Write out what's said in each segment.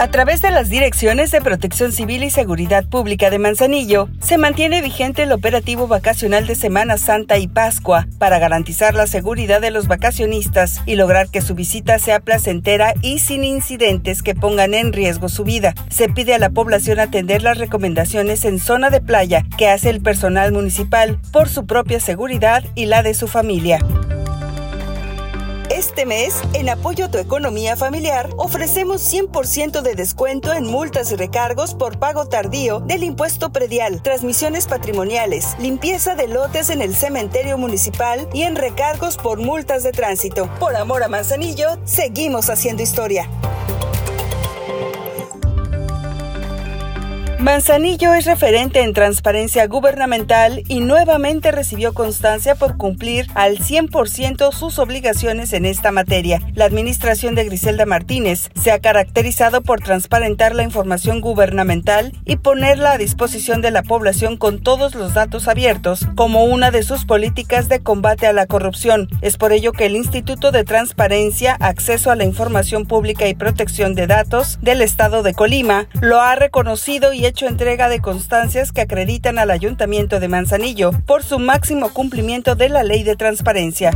A través de las direcciones de Protección Civil y Seguridad Pública de Manzanillo, se mantiene vigente el operativo vacacional de Semana Santa y Pascua para garantizar la seguridad de los vacacionistas y lograr que su visita sea placentera y sin incidentes que pongan en riesgo su vida. Se pide a la población atender las recomendaciones en zona de playa que hace el personal municipal por su propia seguridad y la de su familia. Este mes, en apoyo a tu economía familiar, ofrecemos 100% de descuento en multas y recargos por pago tardío del impuesto predial, transmisiones patrimoniales, limpieza de lotes en el cementerio municipal y en recargos por multas de tránsito. Por amor a Manzanillo, seguimos haciendo historia. Manzanillo es referente en transparencia gubernamental y nuevamente recibió constancia por cumplir al 100% sus obligaciones en esta materia. La administración de Griselda Martínez se ha caracterizado por transparentar la información gubernamental y ponerla a disposición de la población con todos los datos abiertos como una de sus políticas de combate a la corrupción. Es por ello que el Instituto de Transparencia, Acceso a la Información Pública y Protección de Datos del Estado de Colima lo ha reconocido y hecho entrega de constancias que acreditan al Ayuntamiento de Manzanillo por su máximo cumplimiento de la ley de transparencia.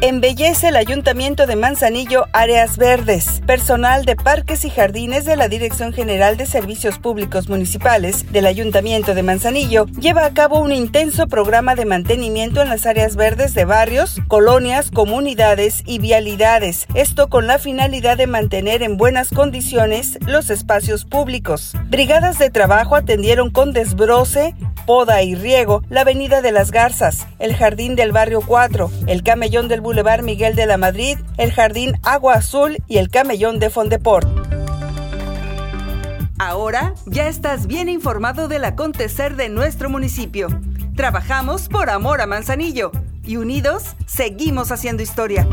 Embellece el Ayuntamiento de Manzanillo áreas verdes. Personal de Parques y Jardines de la Dirección General de Servicios Públicos Municipales del Ayuntamiento de Manzanillo lleva a cabo un intenso programa de mantenimiento en las áreas verdes de barrios, colonias, comunidades y vialidades. Esto con la finalidad de mantener en buenas condiciones los espacios públicos. Brigadas de trabajo atendieron con desbroce, poda y riego la Avenida de las Garzas, el Jardín del Barrio 4, el Camellón del Boulevard Miguel de la Madrid, el Jardín Agua Azul y el Camellón de Fondeport. Ahora ya estás bien informado del acontecer de nuestro municipio. Trabajamos por amor a Manzanillo y unidos seguimos haciendo historia.